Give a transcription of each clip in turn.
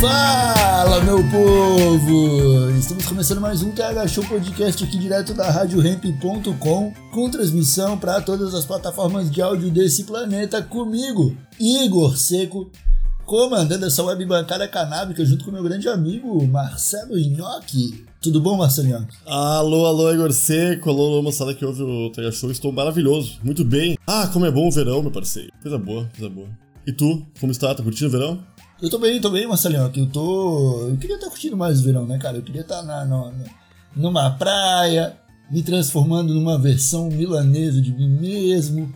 Fala, meu povo! Estamos começando mais um TH Show Podcast aqui direto da RadioRamp.com com transmissão para todas as plataformas de áudio desse planeta comigo, Igor Seco, comandando essa web bancada canábica junto com meu grande amigo Marcelo Nhoque. Tudo bom, Marcelo Nhoque? Alô, alô, Igor Seco, alô, alô, moçada que ouve o TH Show, estou maravilhoso, muito bem. Ah, como é bom o verão, meu parceiro. Coisa boa, coisa boa. E tu, como está? Tá curtindo o verão? Eu tô bem, tô bem, Marcelinho. Eu tô. Eu queria estar curtindo mais o verão, né, cara? Eu queria estar na, na, numa praia, me transformando numa versão milanesa de mim mesmo.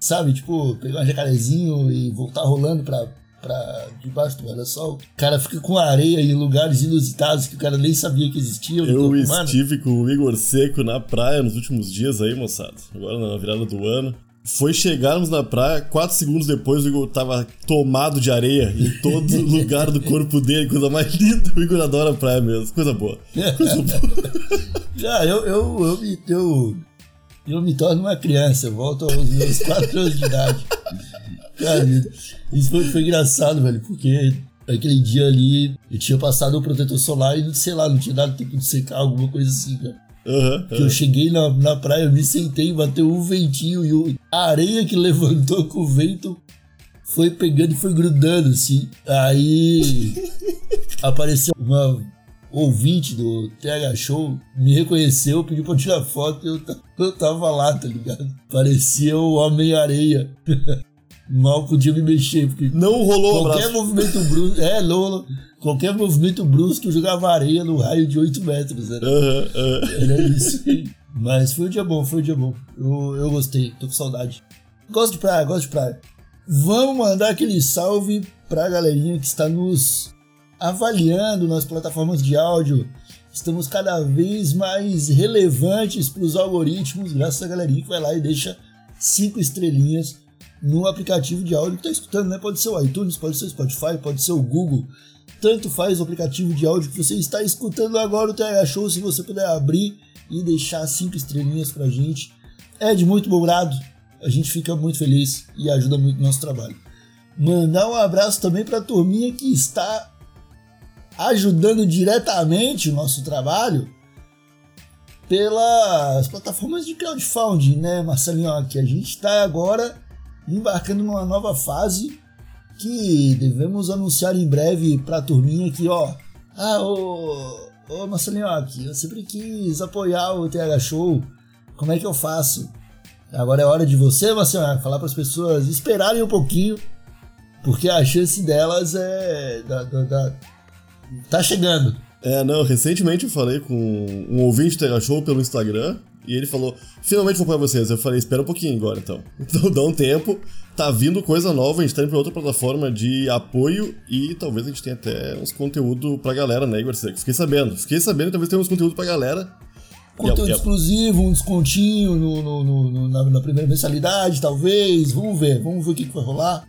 Sabe? Tipo, pegar um jacarezinho e voltar rolando pra, pra debaixo do guarda-sol. O cara fica com areia em lugares inusitados que o cara nem sabia que existiam. Eu estive com o Igor Seco na praia nos últimos dias aí, moçada. Agora na virada do ano. Foi chegarmos na praia, quatro segundos depois o Igor tava tomado de areia em todo lugar do corpo dele, coisa mais linda. O Igor adora a praia mesmo, coisa boa. Coisa boa. Já, eu, eu, eu, me, eu, eu me torno uma criança, eu volto aos meus 4 anos de idade. Cara, isso foi, foi engraçado, velho, porque aquele dia ali eu tinha passado o protetor solar e, sei lá, não tinha dado tempo de secar, alguma coisa assim, cara. Aham, Que eu cheguei na, na praia, eu me sentei, bateu um ventinho e o- a areia que levantou com o vento foi pegando e foi grudando, assim. Aí apareceu uma ouvinte do TH Show, me reconheceu, pediu pra tirar foto e eu, eu tava lá, tá ligado? Parecia o Homem-Areia. Mal podia me mexer, porque Não rolou qualquer movimento brusco. É, Lolo. Qualquer movimento brusco eu jogava areia no raio de 8 metros. Era, Aham, aham. era isso. Mas foi um dia bom, foi um dia bom. Eu, eu gostei, tô com saudade. Gosto de praia, gosto de praia. Vamos mandar aquele salve pra galerinha que está nos avaliando nas plataformas de áudio. Estamos cada vez mais relevantes para os algoritmos, graças a galerinha que vai lá e deixa cinco estrelinhas no aplicativo de áudio que está escutando, né? Pode ser o iTunes, pode ser o Spotify, pode ser o Google. Tanto faz o aplicativo de áudio que você está escutando agora o TH Show, se você puder abrir e deixar cinco estrelinhas pra gente. É de muito bom grado, a gente fica muito feliz e ajuda muito no nosso trabalho. Mandar um abraço também pra turminha que está ajudando diretamente o nosso trabalho pelas plataformas de crowdfunding, né, Marcelinho? Que a gente está agora embarcando numa nova fase que devemos anunciar em breve pra turminha aqui, ó. Ah, ô, ô Marcelinho, aqui, eu sempre quis apoiar o TH Show. Como é que eu faço? Agora é hora de você, Marcelinho, falar para as pessoas esperarem um pouquinho, porque a chance delas é. Da, da- da- tá chegando. É, não, recentemente eu falei com um ouvinte do TH Show pelo Instagram e ele falou: finalmente vou apoiar vocês. Eu falei: espera um pouquinho agora então. Então dá um tempo, tá vindo coisa nova, a gente tá indo pra outra plataforma de apoio e talvez a gente tenha até uns conteúdo pra galera, né, Igor? Fiquei sabendo, fiquei sabendo, talvez tenha uns conteúdo pra galera. Conteúdo e a- exclusivo, um descontinho no, no- no- no- na, na primeira mensalidade, talvez. Vamos ver, vamos ver o que, que vai rolar.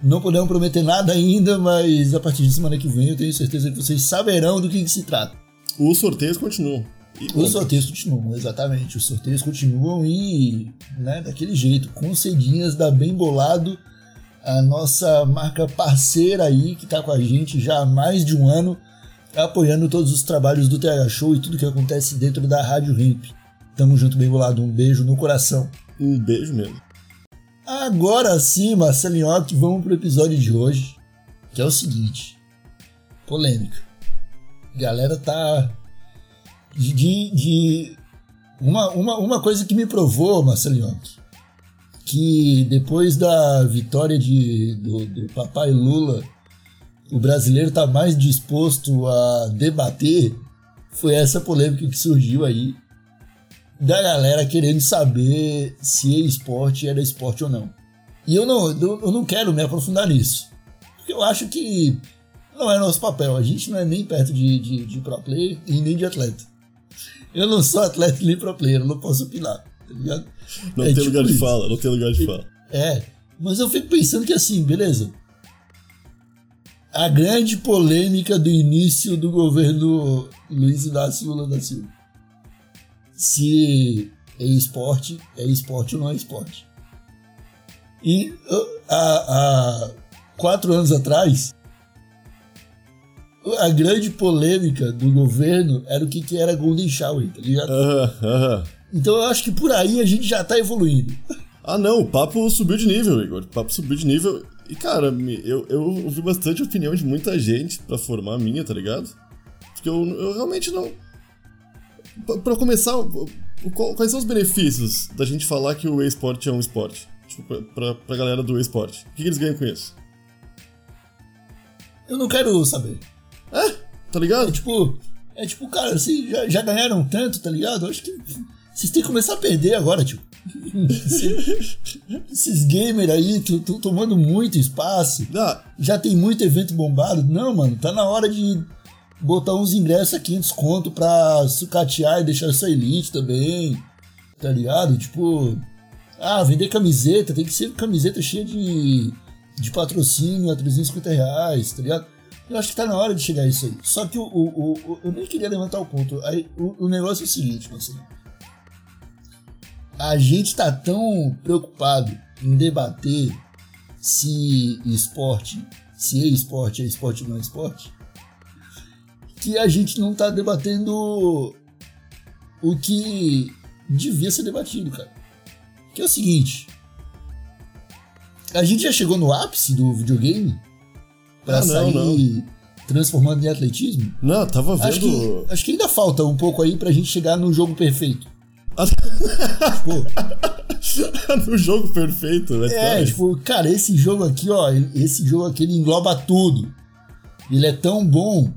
Não podemos prometer nada ainda, mas a partir de semana que vem eu tenho certeza que vocês saberão do que, que se trata. Os sorteios continuam. Os sorteios continuam, exatamente. Os sorteios continuam e, né, daquele jeito, com cedinhas da Bem Bolado, a nossa marca parceira aí, que tá com a gente já há mais de um ano, apoiando todos os trabalhos do TH Show e tudo que acontece dentro da Rádio Ramp. Tamo junto, Bem Bolado. Um beijo no coração. Um beijo mesmo. Agora sim, Marcelinhoque, vamos pro episódio de hoje, que é o seguinte. Polêmica. Galera tá de, de, de- uma, uma, uma coisa que me provou, Marcelinhoque, que depois da vitória de, do, do papai Lula, o brasileiro tá mais disposto a debater, foi essa polêmica que surgiu aí da galera querendo saber se esporte era esporte ou não. E eu não, eu não quero me aprofundar nisso. Porque eu acho que não é nosso papel. A gente não é nem perto de, de, de pro player e nem de atleta. Eu não sou atleta nem pro player, eu não posso opinar, tá ligado? Não É tem tipo lugar de isso. fala, não tem lugar de fala. É, mas eu fico pensando que assim, beleza. A grande polêmica do início do governo Luiz Inácio Lula da Silva. Se é esporte, é esporte ou não é esporte. E uh, há, há quatro anos atrás, a grande polêmica do governo era o que, que era Golden Shower, tá ligado? Aham, aham. Então eu acho que por aí a gente já tá evoluindo. Ah, não, o papo subiu de nível, Igor. O papo subiu de nível. E, cara, eu, eu ouvi bastante opinião de muita gente pra formar a minha, tá ligado? Porque eu, eu realmente não. Pra, pra começar, quais são os benefícios da gente falar que o esporte é um esporte? Tipo, pra, pra, pra galera do esporte. O que, que eles ganham com isso? Eu não quero saber. Tá ligado? É tipo, é tipo, cara, vocês já, já ganharam tanto, tá ligado? Eu acho que vocês têm que começar a perder agora, tipo. Esses- gamers aí estão tomando muito espaço. Ah, Já tem muito evento bombado. Não, mano, tá na hora de botar uns ingressos aqui em desconto pra sucatear e deixar essa elite também. Tá ligado? Tipo, ah, vender camiseta, tem que ser camiseta cheia de, de patrocínio a 350 reais, tá ligado? Eu acho que tá na hora de chegar isso aí. Só que o, o- o- eu nem queria levantar o ponto. Aí, o, o negócio é o seguinte, Marcelo. A gente tá tão preocupado em debater se esporte, se é esporte, é esporte ou não é esporte, que a gente não tá debatendo o que devia ser debatido, cara. Que é o seguinte. A gente já chegou no ápice do videogame pra Ah, não, sair transformando em atletismo? não, tava vendo. Acho que, acho que ainda falta um pouco aí pra gente chegar no jogo perfeito. Tipo, no jogo perfeito, né? é, tipo, cara, esse jogo aqui, ó, esse jogo aqui ele engloba tudo. Ele é tão bom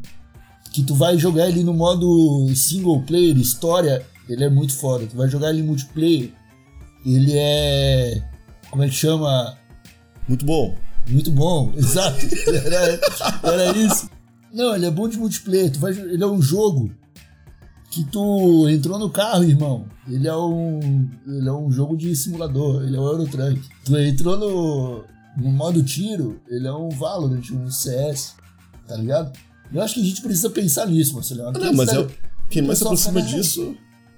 que tu vai jogar ele no modo single player, história, ele é muito foda. Tu vai jogar ele em multiplayer, ele é. Como é que chama? Muito bom. Muito bom, exato. Era, era isso. Não, ele é bom de multiplayer. Ele é um jogo que tu entrou no carro, irmão. Ele é um, ele é um jogo de simulador. Ele é um Eurotruck. Tu entrou no, no modo tiro. Ele é um Valorant, um CS. Tá ligado? Eu acho que a gente precisa pensar nisso, Marcelo. Não, mas é, quem mais se pessoal aproxima fala, "Ah, disso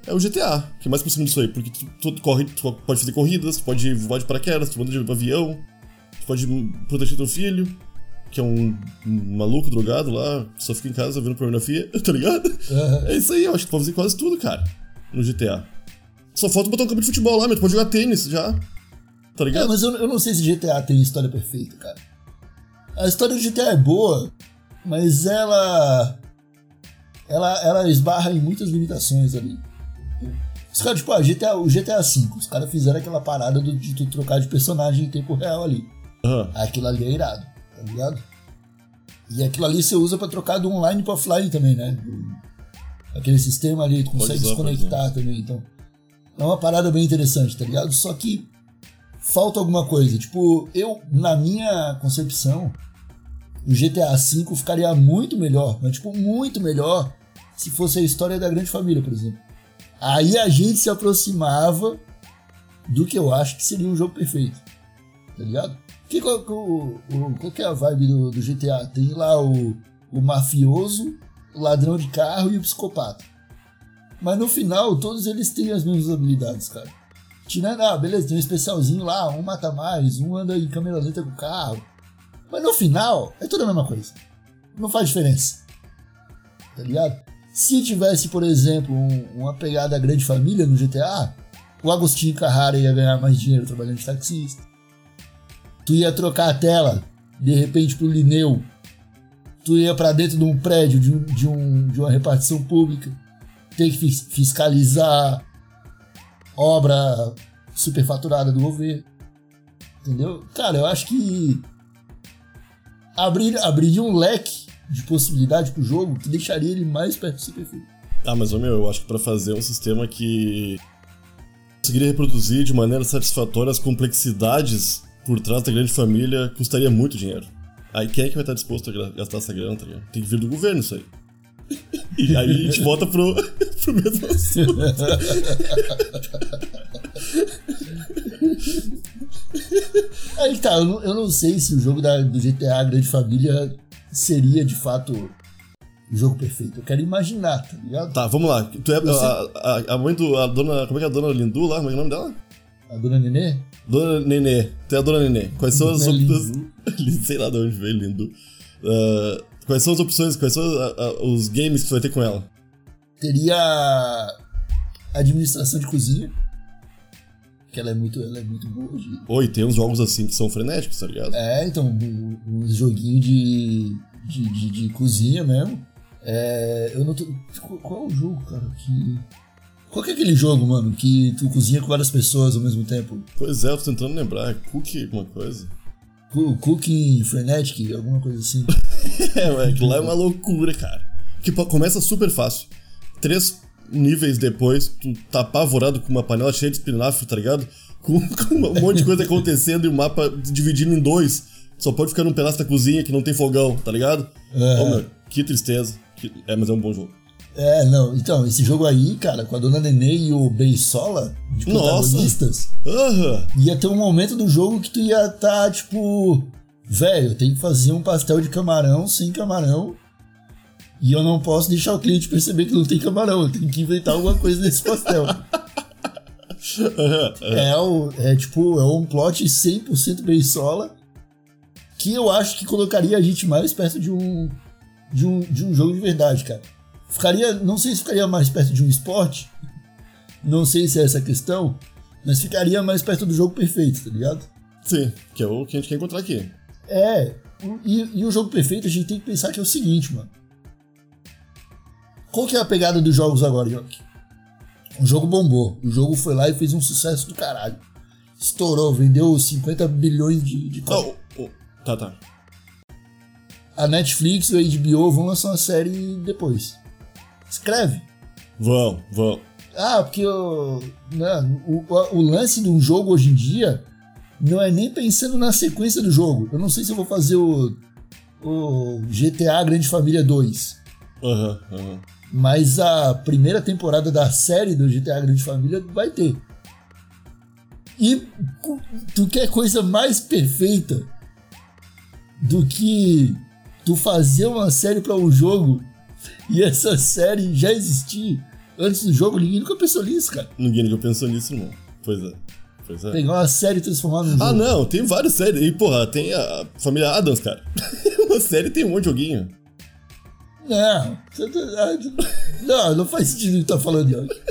é o GTA. Quem mais se aproxima disso aí? Porque tu, tu corre, tu pode fazer corridas, tu pode voar de paraquedas, tu anda de avião, pode proteger teu filho, que é um, um maluco drogado lá, que só fica em casa vendo pornografia, tá ligado? Aham. É isso aí, eu acho que tu pode fazer quase tudo, cara, no GTA. Só falta botar um campo de futebol lá, mas tu pode jogar tênis já. Tá É, ligado? mas eu, eu não sei se GTA tem história perfeita, cara. A história do GTA é boa, mas ela. Ela, ela esbarra em muitas limitações ali. Os caras, tipo, ah, GTA, o GTA V, os caras fizeram aquela parada do- de tu trocar de personagem em tempo real ali. Aham. Aquilo ali é irado, tá ligado? E aquilo ali você usa pra trocar do online pro offline também, né? Aquele sistema ali, tu consegue usar, pode desconectar também, então. É uma parada bem interessante, tá ligado? Só que falta alguma coisa. Tipo, eu, na minha concepção, o GTA V ficaria muito melhor, mas tipo, muito melhor se fosse a história da grande família, por exemplo. Aí a gente se aproximava do que eu acho que seria um jogo perfeito. Tá ligado? Que, qual, qual, que é a vibe do, do GTA? Tem lá o, o mafioso, o ladrão de carro e o psicopata. Mas no final, todos eles têm as mesmas habilidades, cara. Tirando, ah, beleza, tem um especialzinho lá, um mata mais, um anda em câmera lenta com o carro. Mas no final, é tudo a mesma coisa. Não faz diferença. Tá ligado? Se tivesse, por exemplo, um- uma pegada grande família no GTA, o Agostinho Carrara ia ganhar mais dinheiro trabalhando de taxista. Tu ia trocar a tela, de repente, pro Lineu. Tu ia pra dentro de um prédio, de, um, de, um, de uma repartição pública. Ter que fis- fiscalizar obra superfaturada do governo. Entendeu? Cara, eu acho que abrir, abriria um leque de possibilidade pro jogo que deixaria ele mais perto do perfeito. Ah, mas, meu, eu acho que pra fazer um sistema que conseguiria reproduzir de maneira satisfatória as complexidades por trás da grande família custaria muito dinheiro. Aí quem é que vai estar disposto a gastar essa grana, tá ligado? Tem que vir do governo isso aí. E aí a gente volta pro, pro mesmo assunto. Aí tá, eu não, eu não sei se o jogo da, do GTA Grande Família seria de fato o jogo perfeito. Eu quero imaginar, tá ligado? Tá, vamos lá. Tu é a, a, a mãe do. A dona. Como é que é a dona Lindu lá? Como é é o nome dela? A dona Nenê? Dona Nenê. É a dona Nenê. Quais são as opções. Sei lá de onde veio Lindu. Ah, quais são as opções, quais são a- a- os games que tu vai ter com ela? Teria administração de cozinha. Que ela é muito, ela é muito boa. de- Oi, tem uns jogos assim que são frenéticos, tá ligado? É, então, um, um joguinho de, de, de, de cozinha mesmo. É, eu não tô. Qual, qual é o jogo, cara? Que. Qual que é aquele jogo, mano, que tu cozinha com várias pessoas ao mesmo tempo? Pois é, eu tô tentando lembrar. É Cookie, alguma coisa. Cu- Cooking Frenetic, alguma coisa assim. É, ué, aquilo lá é uma loucura, cara. Que começa super fácil. Três níveis depois, tu tá apavorado com uma panela cheia de espinafre, tá ligado? Com, com um monte de coisa acontecendo e o mapa dividindo em dois. Só pode ficar num pedaço da cozinha que não tem fogão, tá ligado? É. Ô, meu, que tristeza. É, mas é um bom jogo. É, não, então, esse jogo aí, cara, com a dona Nenê e o Beisola, de protagonistas, Aham. ia ter um momento do jogo que tu ia tá, tipo, velho, eu tenho que fazer um pastel de camarão sem camarão. E eu não posso deixar o cliente perceber que não tem camarão, eu tenho que inventar alguma coisa nesse pastel. é, o, é tipo, é um plot 100% Beisola que eu acho que colocaria a gente mais perto de um, de um, de um jogo de verdade, cara. Ficaria, não sei se ficaria mais perto de um esporte, não sei se é essa a questão, mas ficaria mais perto do jogo perfeito, tá ligado? Sim, que é o que a gente quer encontrar aqui. É, e, e o jogo perfeito a gente tem que pensar que é o seguinte, mano. Qual que é a pegada dos jogos agora, York? O jogo bombou, o jogo foi lá e fez um sucesso do caralho. Estourou, vendeu 50 bilhões de, de Ah, cópias. o- o- tá, tá. A Netflix e a HBO vão lançar uma série depois. Escreve. Vão, vão. Ah, porque o, né, o, o lance de um jogo hoje em dia não é nem pensando na sequência do jogo. Eu não sei se eu vou fazer o, o GTA Grande Família 2. Aham, aham. Mas a primeira temporada da série do GTA Grande Família vai ter. E tu quer coisa mais perfeita do que tu fazer uma série para um jogo e essa série já existir antes do jogo? Ninguém nunca pensou nisso, cara. Ninguém nunca pensou nisso, não. Pois é. Pois é. Pegar uma série e transformar num jogo. Ah, não, tem várias séries. E, porra, tem a família Adams, cara. Uma série tem um monte de joguinho. Não, tá- não, não faz sentido o que tu tá falando, York.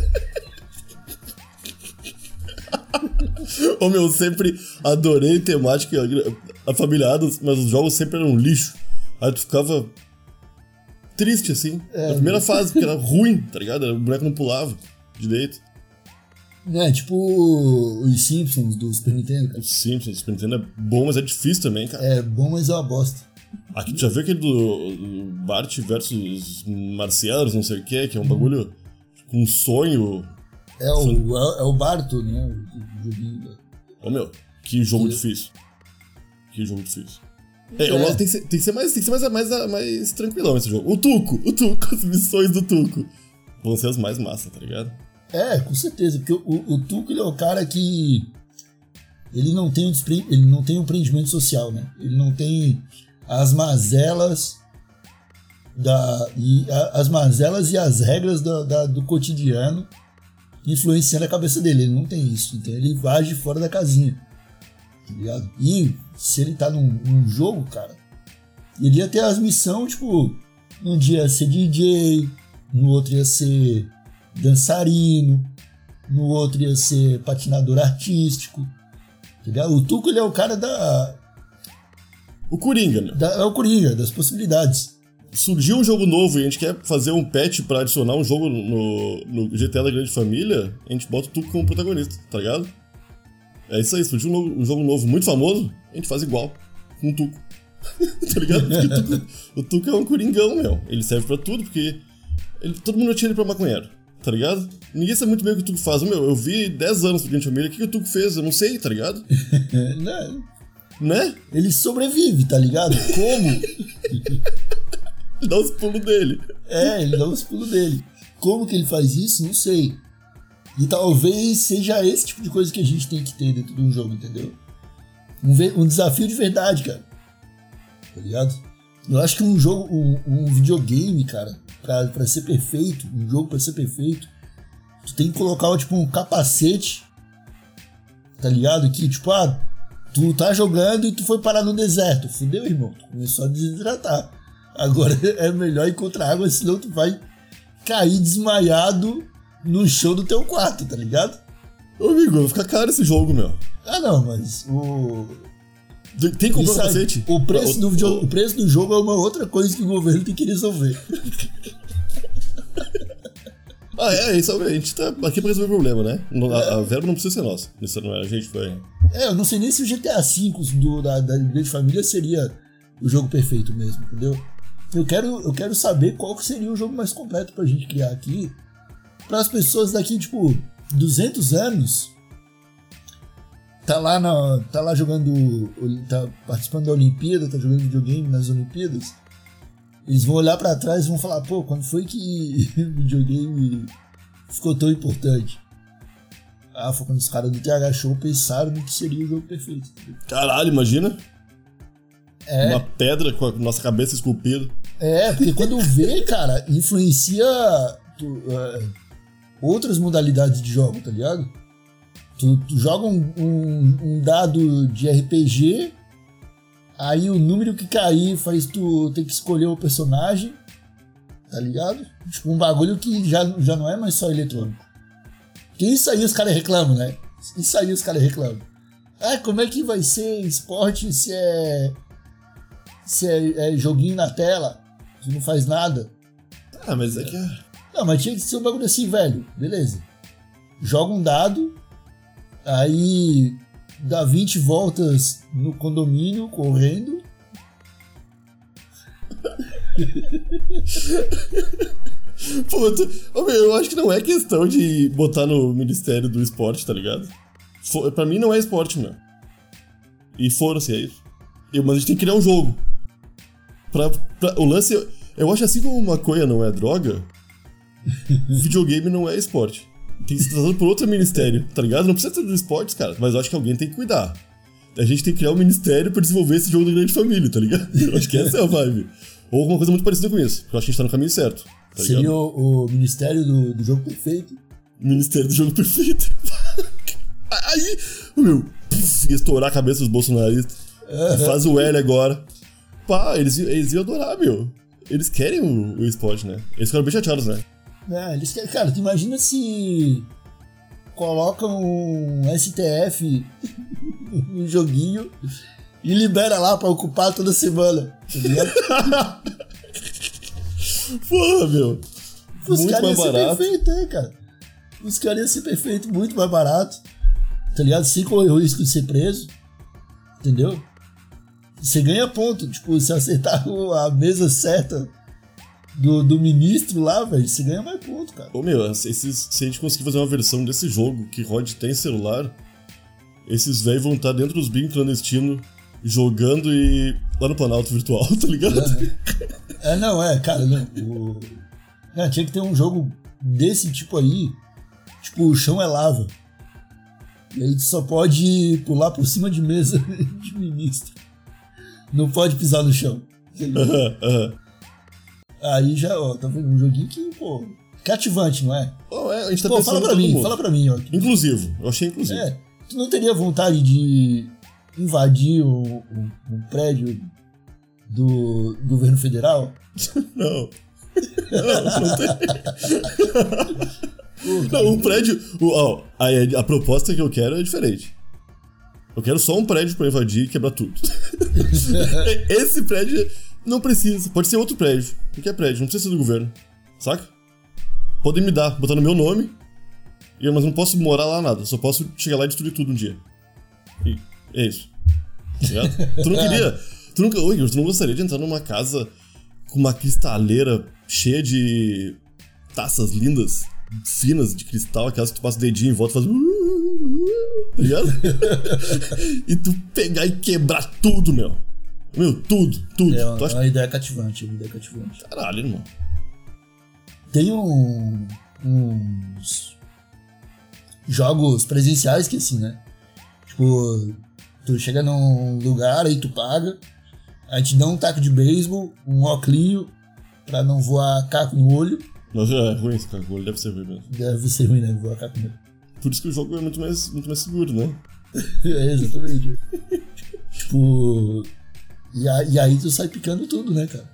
Ô, meu, eu sempre adorei temática, a família Adams, mas os jogos sempre eram um lixo. Aí tu ficava triste, assim. Na primeira fase, porque era ruim, tá ligado? O boneco não pulava direito. É, tipo os Simpsons do Super Nintendo, cara. Os Simpsons, Super Nintendo é bom, mas é difícil também, cara. É bom, mas é uma bosta. Aqui, tu já viu aquele do, do Bart versus Marcianos, não sei o que, que é um bagulho com um sonho. É o, é, é o Barto, né? O joguinho da- Ô, meu, que jogo difícil. Que jogo difícil. É, eu É. gosto- tem, que ser, tem que ser mais, tem que ser mais, mais, mais tranquilão esse jogo. O Tuco, o Tuco, as missões do Tuco. Vão ser as mais massa, tá ligado? É, com certeza, porque o, o Tuco ele é o cara que. Ele não tem um, despre- ele não tem um empreendimento social, né? Ele não tem as mazelas da, e a- as mazelas e as regras da- da- do cotidiano influenciando a cabeça dele. Ele não tem isso, então ele age fora da casinha. Tá ligado? E se ele tá num, num jogo, cara, ele ia ter as missões, tipo, um dia ia ser DJ, no outro ia ser dançarino, no outro ia ser patinador artístico. Entendeu? O Tuco ele é o cara da, O Coringa, né? da. É o Coringa, das possibilidades. Surgiu um jogo novo e a gente quer fazer um patch pra adicionar um jogo no, no GTA da Grande Família, a gente bota o Tuco como protagonista, tá ligado? É isso aí, surgiu um, um jogo novo muito famoso, a gente faz igual, com o Tuco. tá ligado? Porque o Tuco, o Tuco é um coringão, meu. Ele serve pra tudo, porque ele- todo mundo atira ele pra maconheiro, tá ligado? Ninguém sabe muito bem o que o Tuco faz. Meu, eu vi 10 anos Grande Família, o que, que o Tuco fez? Eu não sei, tá ligado? Né? Né? Ele sobrevive, tá ligado? Como? Dá os pulos dele. É, ele dá os pulos dele. Como que ele faz isso? Não sei. E talvez seja esse tipo de coisa que a gente tem que ter dentro de um jogo, entendeu? Um, um desafio de verdade, cara. Tá ligado? Eu acho que um jogo, um, um videogame, cara, pra, pra ser perfeito, um jogo pra ser perfeito, tu tem que colocar, tipo, um capacete, tá ligado? Que, tipo, ah, tu tá jogando e tu foi parar no deserto. Fudeu, irmão. Tu começou a desidratar. Agora é melhor encontrar água, senão tu vai cair desmaiado no chão do teu quarto, tá ligado? Ô, amigo, vai ficar caro esse jogo, meu. Ah, não, mas o. Tem que comprar um capacete? o, preço do O- video- o- o preço do jogo é uma outra coisa que o governo tem que resolver. Ah, é, isso a gente tá aqui pra resolver o problema, né? A, a verba não precisa ser nossa. Isso não é, a gente foi. É, eu não sei nem se o GTA V do, da, da Grande Família seria o jogo perfeito mesmo, entendeu? Eu quero, eu quero saber qual seria o jogo mais completo pra gente criar aqui. Para as pessoas daqui, tipo, 200 anos. Tá lá, na, tá lá jogando. Tá participando da Olimpíada, tá jogando videogame nas Olimpíadas. Eles vão olhar pra trás e vão falar: pô, quando foi que o videogame ficou tão importante? Ah, foi quando os caras do TH Show pensaram no que seria o jogo perfeito. Caralho, imagina? É, Uma pedra com a nossa cabeça esculpida. é, porque quando vê, cara, influencia tu, é, outras modalidades de jogo, tá ligado? Tu, tu joga um, um- um dado de RPG, aí o número que cair faz tu ter que escolher o personagem, tá ligado? Tipo, um bagulho que já, já não é mais só eletrônico. Porque isso aí os caras reclamam, né? Isso aí os caras reclamam. Ah, como é que vai ser esporte se é. se é, é joguinho na tela? Se não faz nada? Ah, mas é que. Não, mas tinha que ser um bagulho assim, velho. Beleza. Joga um dado, aí dá 20 voltas no condomínio correndo. Meu, eu acho que não é questão de botar no Ministério do Esporte, tá ligado? Pra mim não é esporte, meu. E foram-se, é isso. Eu- Mas a gente tem que criar um jogo. Pra, pra- O lance. Eu acho assim como maconha não é droga, videogame não é esporte. Tem que ser tratado por outro ministério, tá ligado? Não precisa ser do esportes, cara. Mas eu acho que alguém tem que cuidar. A gente tem que criar um ministério pra desenvolver esse jogo da grande família, tá ligado? Eu acho que essa é a vibe. Ou alguma coisa muito parecida com isso. Eu acho que a gente tá no caminho certo. Tá Seria o, o Ministério do, do Jogo Perfeito. Ministério do Jogo Perfeito. Aí, meu, ia estourar a cabeça dos bolsonaristas. Faz o L agora. Pá, eles, eles iam adorar, meu. Eles querem o, o esporte, né? Eles ficaram bem chateados, né? É, eles querem, cara, tu imagina se colocam um STF no joguinho e libera lá pra ocupar toda semana. Tá? Porra, meu. Os Muito caras iam ser perfeito, né, cara? Os caras iam ser perfeito, muito mais barato. Tá ligado? Sem correr o risco de ser preso. Entendeu? Você ganha ponto. Tipo, se acertar a mesa certa do, do ministro lá, velho, você ganha mais ponto, cara. Ô, meu, esses, se a gente conseguir fazer uma versão desse jogo que rode tem celular, esses velhos vão estar dentro dos bins clandestinos, jogando e. lá no Planalto Virtual, tá ligado? É, não, é, cara, não. O... Não, tinha que ter um jogo desse tipo aí. Tipo, o chão é lava. E aí tu só pode pular por cima de mesa de ministro. Não pode pisar no chão. Aham, aham. Aí já, ó, tá vendo? Um joguinho que, pô, cativante, não é? É, a gente tá Pô, fala pra mim, mundo. fala pra mim, ó. Inclusivo, eu achei inclusivo. É, tu não teria vontade de invadir um, um- um prédio do governo federal? Não. Não, não tem. Não, um prédio. ó, a, a proposta que eu quero é diferente. Eu quero só um prédio pra invadir e quebrar tudo. Esse prédio não precisa. Pode ser outro prédio. Qualquer prédio, não precisa ser do governo. Saca? Podem me dar, botar no meu nome. eu- Mas não posso morar lá nada. Só posso chegar lá e destruir tudo um dia. E é isso. Tá ligado? tu não queria. Tu nunca. Igor, tu não gostaria de entrar numa casa com uma cristaleira cheia de taças lindas? finas de cristal, aquelas que tu passa o dedinho em volta e faz. Tá ligado? e tu pegar e quebrar tudo, meu. Meu, tudo, tudo. É uma, acha... uma ideia cativante, uma ideia cativante. Caralho, irmão. Tem um, uns jogos presenciais que assim, né? Tipo, tu chega num lugar, aí tu paga, aí te dá um taco de beisebol, um óculos pra não voar caco no olho. Nossa, é ruim esse cara, o olho deve ser ruim mesmo. Deve ser ruim, né? Voar caco no olho. Por isso que o jogo é muito mais, muito mais seguro, né? é, exatamente. tipo. E, a- e aí tu sai picando tudo, né, cara?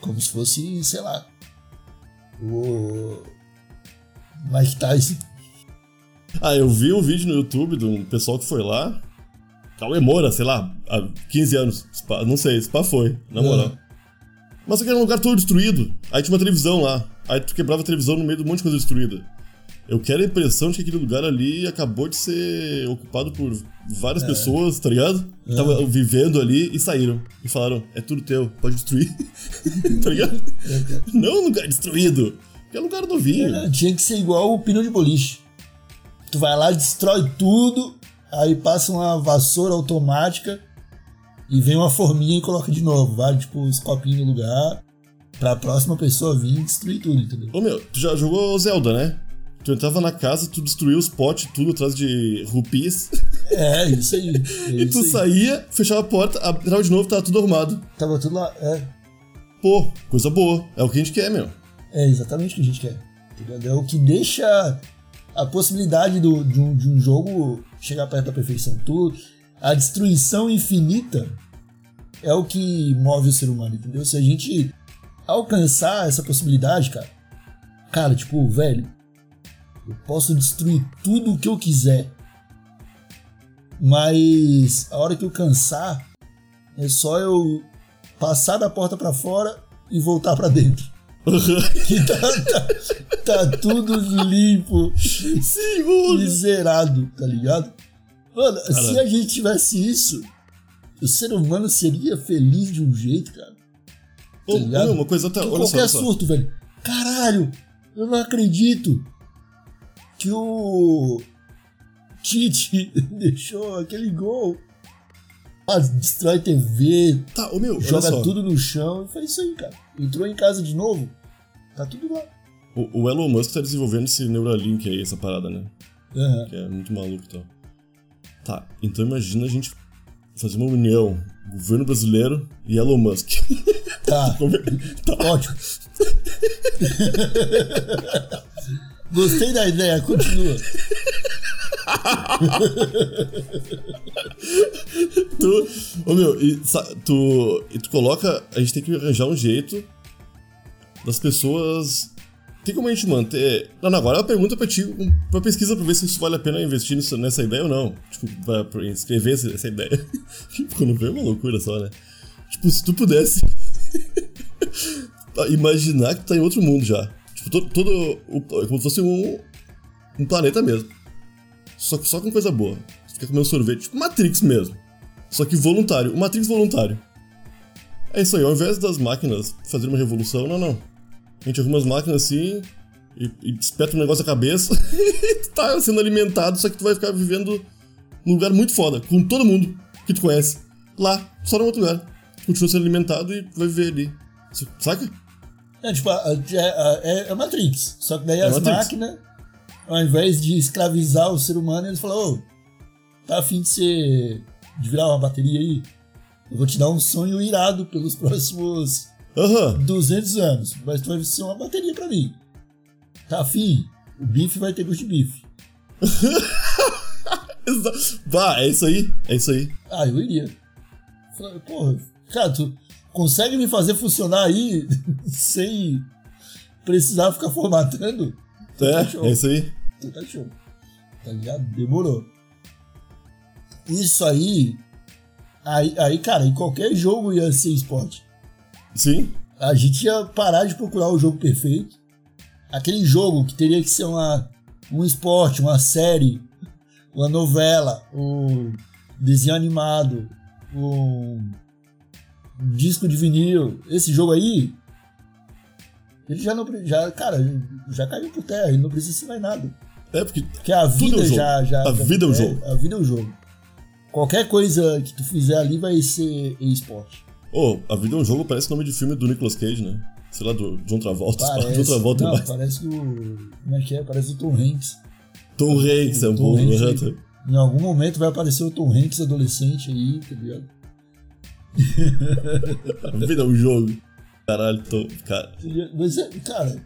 Como se fosse, sei lá. O. Mike Tyson. Ah, eu vi um vídeo no YouTube de um pessoal que foi lá. Cauê Moura, sei lá, há 15 anos. Spa- não sei, Spa foi, na moral. Mas só que era um lugar todo destruído. Aí tinha uma televisão lá. Aí tu quebrava a televisão no meio de um monte de coisa destruída. Eu quero a impressão de que aquele lugar ali acabou de ser ocupado por várias pessoas, tá ligado? Que Estavam vivendo ali e saíram. E falaram, é tudo teu, pode destruir. tá ligado? Não um lugar destruído. Que é lugar novinho. É, tinha que ser igual o pino de boliche. Tu vai lá, destrói tudo, aí passa uma vassoura automática e vem uma forminha e coloca de novo. Vai, tipo, os copinhos no lugar pra próxima pessoa vir e destruir tudo, entendeu? Ô meu, tu já jogou Zelda, né? Tu entrava na casa, tu destruía os potes, tudo atrás de rupis. É, isso aí. É e tu aí. saía, fechava a porta, entrava de novo, tava tudo arrumado. Tava tudo lá. É, Pô, coisa boa. É o que a gente quer, meu. é exatamente o que a gente quer. Entendeu? É o que deixa a possibilidade do, de, um, de um jogo chegar perto da perfeição. Tu, a destruição infinita é o que move o ser humano, entendeu? Se a gente alcançar essa possibilidade, cara, cara, tipo, velho, eu posso destruir tudo o que eu quiser, mas a hora que eu cansar, é só eu passar da porta pra fora e voltar pra dentro. Que tá, tá, tá tudo limpo Sim, mano. e zerado, tá ligado? Mano, se a gente tivesse isso, o ser humano seria feliz de um jeito, cara. Ô, ligado? meu, uma coisa até. Olha só, qualquer só. surto, velho. Caralho, eu não acredito que o Tite deixou aquele gol. Ah, destrói TV, Tá, ô meu, joga só. tudo no chão e foi isso aí, cara. Entrou em casa de novo, tá tudo lá. O, o Elon Musk tá desenvolvendo esse Neuralink aí, essa parada, né? Aham. Que é muito maluco e tal. Tá, então imagina a gente fazer uma união. Governo brasileiro e Elon Musk. Tá, tá. ótimo. Gostei da ideia, continua. tu, ô meu, e, tu, e tu coloca. A gente tem que arranjar um jeito das pessoas. Tem como a gente manter. Não, não, agora uma pergunta pra ti, pra pesquisa pra ver se isso vale a pena investir nisso- nessa ideia ou não. Tipo, pra, pra escrever essa, essa ideia. Quando vê uma loucura só, né? Tipo, se tu pudesse imaginar que tu tá em outro mundo já. Tipo, todo, todo o, é como se fosse um, um planeta mesmo. Só, só com coisa boa. Você fica comendo sorvete, tipo Matrix mesmo. Só que voluntário. O Matrix voluntário. É isso aí, ao invés das máquinas fazerem uma revolução, não, não. A gente arruma as máquinas assim e, e um negócio na cabeça e tu tá sendo alimentado, só que tu vai ficar vivendo num lugar muito foda, com todo mundo que tu conhece. Lá, só num outro lugar. Continua sendo alimentado e vai viver ali. Saca? É tipo, a- a- é, é Matrix. Só que daí É as Matrix. máquinas, ao invés de escravizar o ser humano, eles falaram, ô, tá afim de ser. de virar uma bateria aí? Eu vou te dar um sonho irado pelos próximos Aham. 200 anos, mas tu vai ser uma bateria pra mim. Tá afim? O bife vai ter gosto de bife. Bah, é isso aí. É isso aí. Ah, eu iria. Porra, cara, tu consegue me fazer funcionar aí sem precisar ficar formatando? Tá show. É, é isso aí. Tu tá show. Tá ligado? Demorou. Isso aí. Aí, aí, cara, em qualquer jogo ia ser esporte. Sim. A gente ia parar de procurar o jogo perfeito. Aquele jogo que teria que ser uma, um esporte, uma série, uma novela, um desenho animado, um disco de vinil. Esse jogo aí Ele já não. Já, cara, já caiu por terra, ele não precisa mais nada. É, porque Porque a vida é já, já. A vida é um jogo. A vida é um jogo. Qualquer coisa que tu fizer ali vai ser esporte. Ô, a vida é um jogo, parece nome de filme do Nicolas Cage, né? Sei lá, do John Travolta. Parece. John Travolta é não, mais. parece o. Como é que é? Parece o Tom Hanks. Tom Hanks é um bom. Hanks, né? ele- Em algum momento vai aparecer o Tom Hanks adolescente aí, tá ligado? A vida é um jogo. Caralho, tô. Cara. Mas, é, cara,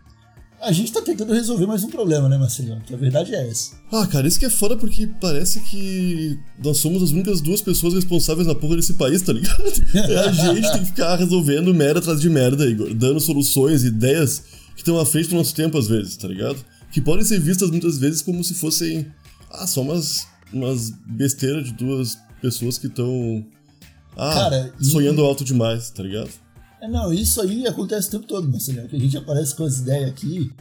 a gente tá tentando resolver mais um problema, né, Marcelão? Que a verdade é essa. Ah, cara, isso que é foda porque parece que nós somos as únicas duas pessoas responsáveis na porra desse país, tá ligado? É a gente tem que ficar resolvendo merda atrás de merda, Igor. Dando soluções, ideias que estão à frente do nosso tempo às vezes, tá ligado? Que podem ser vistas muitas vezes como se fossem. Ah, só umas, umas besteiras de duas pessoas que estão. Ah, Cara, e- sonhando alto demais, tá ligado? É, não, isso aí acontece o tempo todo, Marcelão. Que a gente aparece com as ideias aqui.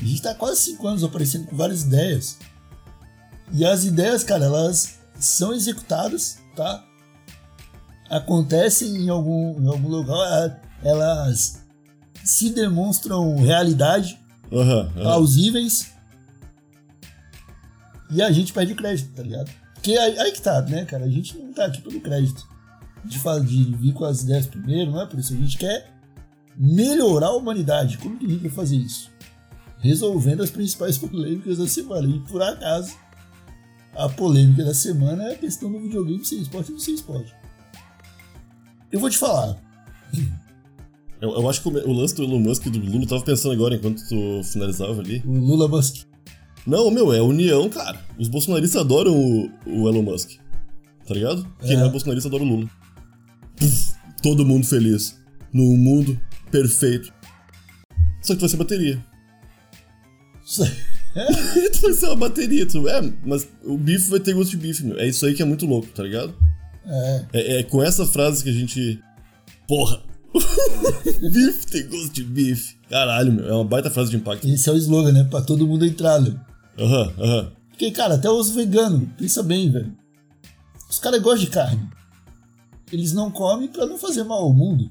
A gente tá há quase cinco anos aparecendo com várias ideias. E as ideias, cara, elas são executadas, tá? Acontecem em algum, em algum lugar, elas se demonstram realidade, Aham, aham. plausíveis. E a gente perde crédito, tá ligado? Porque aí, aí que tá, né, cara? A gente não tá aqui pelo crédito. De, de vir com as ideias primeiro, não é por isso. A gente quer melhorar a humanidade. Como que a gente vai fazer isso? Resolvendo as principais polêmicas da semana. E por acaso, a polêmica da semana é a questão do videogame ser esporte ou não ser esporte. Eu vou te falar. Eu, eu acho que o, o lance do Elon Musk e do Lula, eu tava pensando agora enquanto tu finalizava ali. O Lula Musk. Não, meu, é união, cara. Os bolsonaristas adoram o, o Elon Musk. Tá ligado? Quem É. não é bolsonarista adora o Lula. Todo mundo feliz. Num mundo perfeito. Só que tu vai ser bateria. Tu vai ser uma bateria. Tu, é, mas o bife vai ter gosto de bife, meu. É isso aí que é muito louco, tá ligado? É. É, é com essa frase que a gente. Porra! bife tem gosto de bife. Caralho, meu. É uma baita frase de impacto. Esse é o slogan, né? Pra todo mundo entrar, né? Aham, aham. Porque, cara, até os veganos, pensa bem, velho. Os caras gostam de carne. Eles não comem pra não fazer mal ao mundo.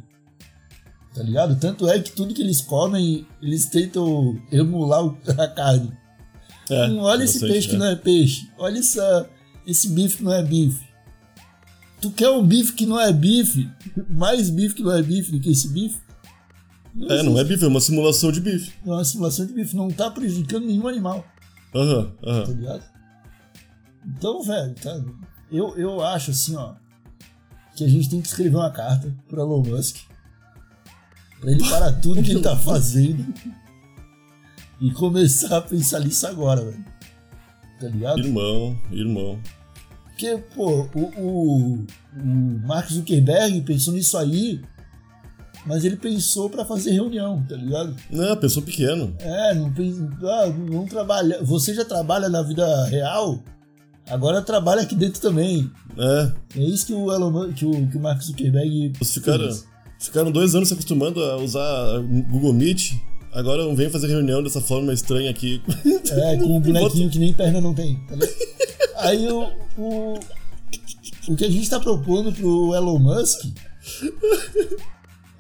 Tá ligado? Tanto é que tudo que eles comem, eles tentam emular a carne. É, Hum, olha esse peixe que é. não é peixe. Olha essa, esse bife que não é bife. Tu quer um bife que não é bife? Mais bife que não é bife do que esse bife? É, não é bife, é uma simulação de bife. É uma simulação de bife. Não tá prejudicando nenhum animal. Aham, tá aham. ligado? Então, velho, tá, eu, eu acho assim, ó, que a gente tem que escrever uma carta pro Elon Musk pra ele parar tudo que ele tá fazendo e começar a pensar nisso agora, velho. Tá ligado? Irmão, irmão. Porque, pô, o, o, o Mark Zuckerberg pensou nisso aí, mas ele pensou pra fazer reunião, tá ligado? Não, pensou pequeno. É, não pensa. Ah, não trabalha. Você já trabalha na vida real? Agora trabalha aqui dentro também. É, É isso que o Elon Musk, que o, que o Mark Zuckerberg. ficaram, fez. ficaram dois anos se acostumando a usar Google Meet. Agora vem fazer reunião dessa forma estranha aqui. É, com um bonequinho que nem perna não tem. tá? Aí o, o. O que a gente tá propondo pro Elon Musk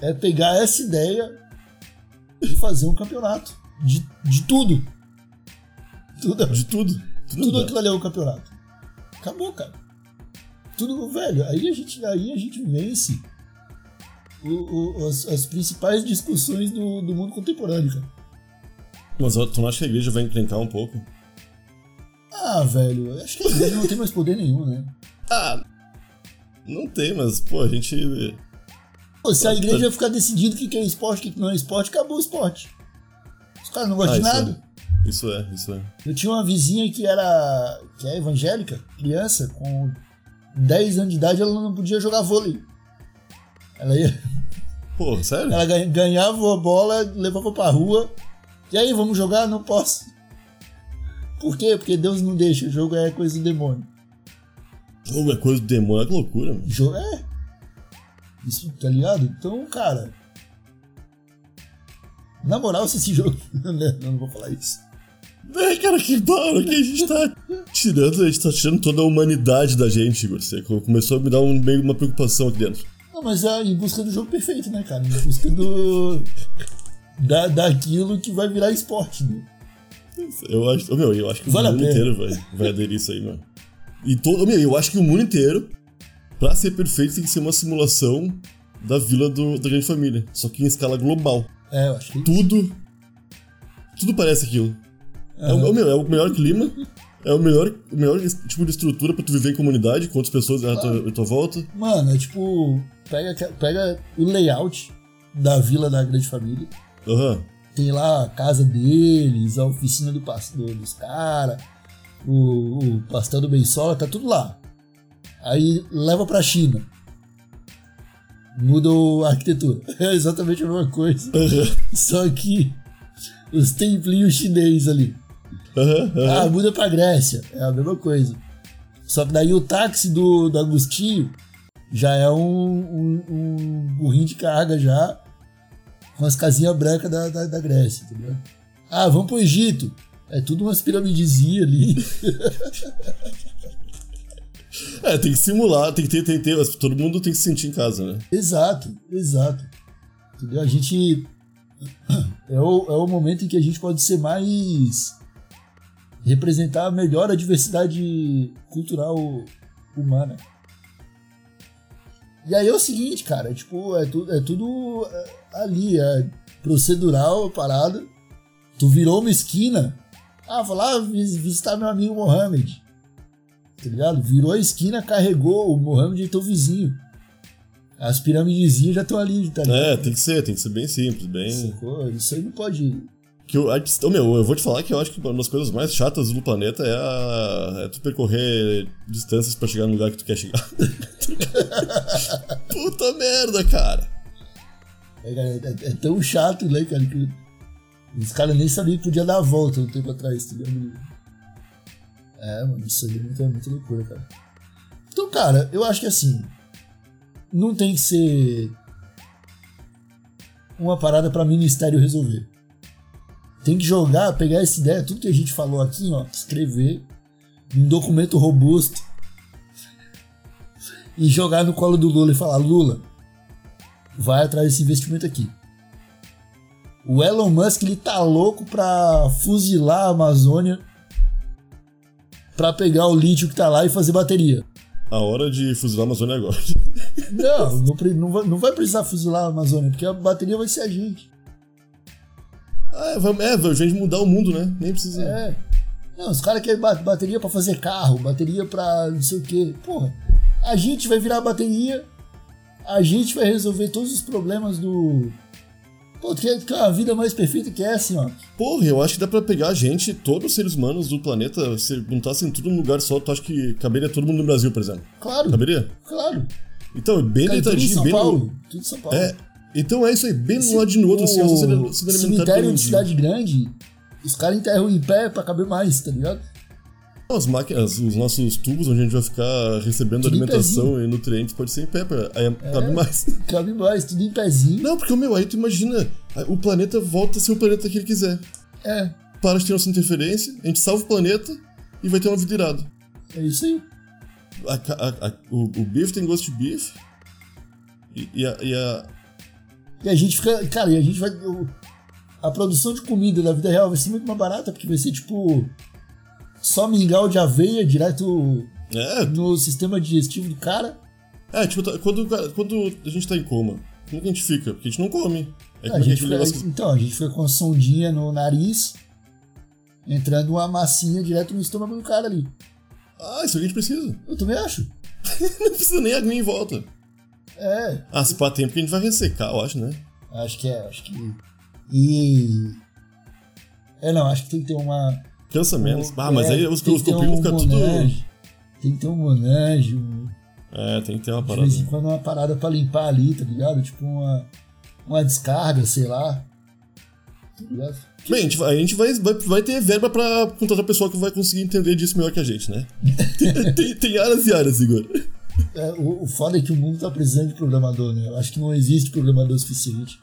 é pegar essa ideia e fazer um campeonato. De, de tudo. Tudo. De tudo. Tudo, Tudo aquilo ali é o campeonato. Acabou, cara. Tudo, velho. Aí a gente, aí a gente vence o- o- as, as principais discussões do, do mundo contemporâneo, cara. Mas tu não acha que a igreja vai encrencar um pouco? Ah, velho, acho que a igreja não tem mais poder nenhum, né? Ah, não tem, mas, pô, a gente. Pô, se a igreja ficar decidindo o que é esporte e o que não é esporte, acabou o esporte. Os caras não gostam Ah, de isso nada. é. Isso é, isso é. Eu tinha uma vizinha que era. que é evangélica, criança, com 10 anos de idade, ela não podia jogar vôlei. Ela ia. Pô, sério? Ela ganha- ganhava a bola, levava pra rua. E aí, vamos jogar? Não posso. Por quê? Porque Deus não deixa. O jogo é coisa do demônio. Jogo é coisa do demônio, que loucura, mano. Jogo é. Isso, tá ligado? Então, cara. Na moral, se esse jogo. né, não vou falar isso. É, cara, que barro que a gente tá tirando, a gente tá tirando toda a humanidade da gente, Igor. Você começou a me dar um, meio uma preocupação aqui dentro. Não, mas é em busca do jogo perfeito, né, cara? Em busca do. da, daquilo que vai virar esporte, né? Eu acho, meu, eu acho que Vale o mundo inteiro vai, vai aderir isso aí, meu. E todo, meu, eu acho que o mundo inteiro, pra ser perfeito, tem que ser uma simulação da vila do, da grande família. Só que em escala global. É, eu acho que Tudo. Tudo parece aquilo. É, o, ô, meu, é o melhor clima. É o melhor, o melhor tipo de estrutura pra tu viver em comunidade, com outras pessoas à tua, à tua volta. Mano, é tipo. Pega, pega o layout da vila da grande família. Aham. Tem lá a casa deles, a oficina do pastor dos caras, o, o pastel do Bensola, tá tudo lá. Aí leva pra China. Muda o- a arquitetura. É exatamente a mesma coisa. Só que os templinhos chineses ali. Ah, muda pra Grécia. É a mesma coisa. Só que daí o táxi do, do Agostinho já é um, um, um burrinho de carga já com as casinhas brancas da, da, da Grécia, entendeu? Ah, vamos pro Egito. É tudo umas piramidezinhas ali. É, tem que simular, tem que ter, tem que ter. Todo mundo tem que se sentir em casa, né? exato, exato. Entendeu? A gente. É o, é o momento em que a gente pode ser mais. representar melhor a diversidade cultural humana. E aí é o seguinte, cara, é tipo, é, tu, é tudo é, ali, é procedural a parada. Tu virou uma esquina. Ah, vou lá vis- visitar meu amigo Mohamed. Tá ligado? Virou a esquina, carregou o Mohamed e teu vizinho. As piramidezinhas já estão ali, tá ligado? É, tem que ser, tem que ser bem simples, bem. Sacou? Isso aí não pode. Que eu, meu, eu vou te falar que eu acho que uma das coisas mais chatas do planeta é, a, é tu percorrer distâncias pra chegar no lugar que tu quer chegar. Puta merda, cara. É, cara, é- é tão chato, né, cara, que os caras nem sabiam que podia dar a volta um tempo atrás, tá ligado? É, mano, isso aí é muita, muita loucura, cara. Então, cara, eu acho que assim, não tem que ser uma parada pra ministério resolver. Tem que jogar, pegar essa ideia, tudo que a gente falou aqui, ó, escrever um documento robusto e jogar no colo do Lula e falar: Lula, vai atrás desse investimento aqui. O Elon Musk ele tá louco pra fuzilar a Amazônia pra pegar o lítio que tá lá e fazer bateria. A hora de fuzilar a Amazônia agora. Não, não, não vai, não vai precisar fuzilar a Amazônia, porque a bateria vai ser a gente. Ah, é, vamos, é, a gente mudar o mundo, né? Nem precisa. É. Não, os caras querem ba- bateria pra fazer carro, bateria pra não sei o quê. Porra, a gente vai virar bateria, a gente vai resolver todos os problemas do. Pô, quer, uma vida mais perfeita que essa, ó. Porra, eu acho que dá pra pegar a gente, todos os seres humanos do planeta, se juntassem tudo num lugar só, tu acha que caberia todo mundo no Brasil, por exemplo? Claro, Caberia? claro. Então, bem Cara, tudo em São bem. Paulo. no- Tudo em São Paulo. É. Então é isso aí, bem um lado no outro, assim, sendo, o sendo alimentado cemitério de dia. cidade grande, os caras enterram em pé pra caber mais, tá ligado? As máquinas, os nossos tubos onde a gente vai ficar recebendo Tudo alimentação e nutrientes pode ser em pé, pra- aí cabe mais. Cabe mais, tudo em pezinho. Não, porque, meu, aí tu imagina, o planeta volta a ser o planeta que ele quiser. É, Para de ter nossa interferência, a gente salva o planeta e vai ter uma vida irada. é isso aí. A a- a- o, o bife tem gosto de bife. E, e a, e a- E a gente fica. Cara, e a gente vai. a produção de comida da vida real vai ser muito mais barata, porque vai ser tipo. Só mingau de aveia direto É, no sistema digestivo do cara. é tipo, tá- quando, quando a gente tá em coma, como que a gente fica? Porque a gente não come. É A é que gente fica, então, a gente fica com a sondinha no nariz, entrando uma massinha direto no estômago do cara ali. Ah, isso aí a gente precisa. Eu também acho. Não precisa nem aguinha em volta. É, Ah, se pá tempo que a gente vai ressecar, eu acho, né? acho que é, acho que. E. É, não, acho que tem que ter uma. Cansa menos. Ah, mas é, aí os, os copinhos um ficam tudo. Tem que ter um um, É, tem que ter uma de parada. vez em quando uma parada pra limpar ali, tá ligado? Tipo uma, uma descarga, sei lá. Tá ligado? Bem, a gente vai, a gente vai, vai, vai ter verba pra contratar pessoal que vai conseguir entender disso melhor que a gente, né? tem, tem, tem áreas e áreas, Igor. É, o, o foda é que o mundo tá precisando de programador, né? Eu acho que não existe programador suficiente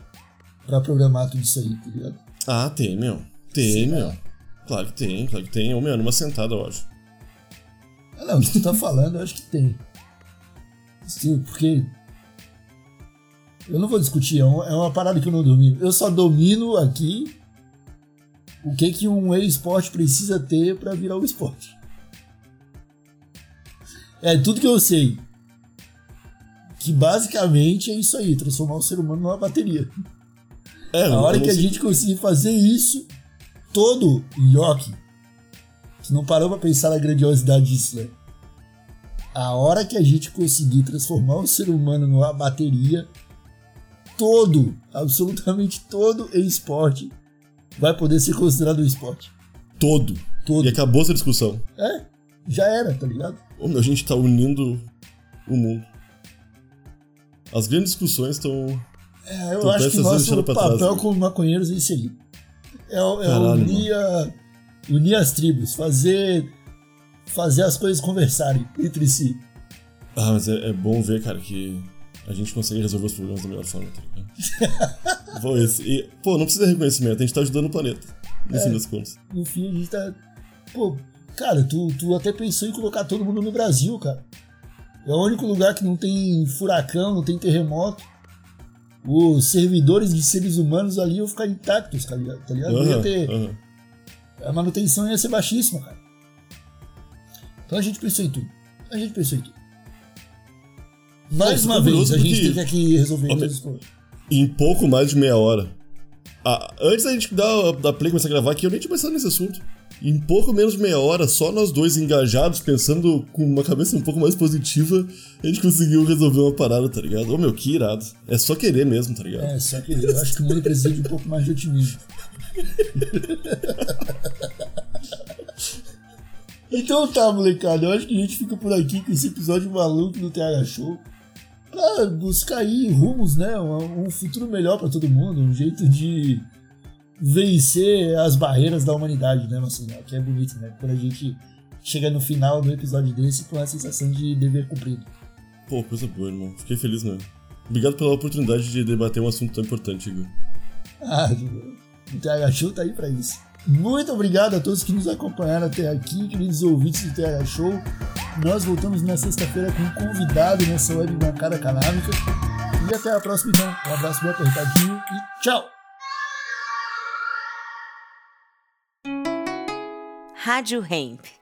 pra programar tudo isso aí, tá ligado? Ah, tem, meu. Tem, Sim, meu. é. Claro que tem, claro que tem. Ô, meu, numa sentada, eu acho. Ah, não, tu tá falando, eu acho que tem. Tu- porque. Eu não vou discutir, é uma, é uma parada que eu não domino. Eu só domino aqui o que que um esporte precisa ter para virar um esporte. É tudo que eu sei. Que basicamente é isso aí, transformar o ser humano numa bateria. É, a hora que a gente conseguir fazer isso, todo Yoki, tu não parou pra pensar na grandiosidade disso, né? A hora que a gente conseguir transformar o ser humano numa bateria, todo, absolutamente todo esporte vai poder ser considerado um esporte. Todo. Todo. E acabou essa discussão. É, já era, tá ligado? A gente tá unindo o mundo. As grandes discussões estão. É, eu acho que nosso papel como maconheiros é esse aí. É, é unir, a- unir as tribos, fazer, fazer as coisas conversarem entre si. Ah, mas é, é bom ver, cara, que a gente consegue resolver os problemas da melhor forma, tá ligado? Bom, esse, e, pô, não precisa de reconhecimento, a gente tá ajudando o planeta. No É. fim das contas. No fim, a gente tá. Pô, cara, tu, tu até pensou em colocar todo mundo no Brasil, cara. É o único lugar que não tem furacão, não tem terremoto. Os servidores de seres humanos ali iam ficar intactos, tá ligado? Tá ligado? Não ia ter. aham. A manutenção ia ser baixíssima, cara. Então a gente pensou em tudo. A gente pensou em tudo. Mais Pô, uma fico vez, a gente teve aqui resolver todas as coisas. Em pouco mais de meia hora. Ah, antes da gente dar, da play começar a gravar aqui, eu nem tinha pensado nesse assunto. Em pouco menos de meia hora, só nós dois engajados, pensando com uma cabeça um pouco mais positiva, a gente conseguiu resolver uma parada, tá ligado? Ô meu, que irado. É só querer mesmo, tá ligado? É, só que eu acho que o mundo precisa de um pouco mais de otimismo. então tá, molecada. Eu acho que a gente fica por aqui com esse episódio maluco do TH Show. Pra buscar aí rumos, né? Um, um futuro melhor pra todo mundo. Um jeito de vencer as barreiras da humanidade, né, Marcelo? Que é bonito, né? Quando a gente chega no final do episódio desse com a sensação de dever cumprido. Pô, coisa boa, irmão. Fiquei feliz mesmo. Obrigado pela oportunidade de debater um assunto tão importante, Igor. Ah, o TH Show tá aí pra isso. Muito obrigado a todos que nos acompanharam até aqui, queridos ouvintes do TH Show. Nós voltamos na sexta-feira com um convidado nessa web bancada canábica. E até a próxima, então. Um abraço bem apertadinho e tchau! Rádio Hemp.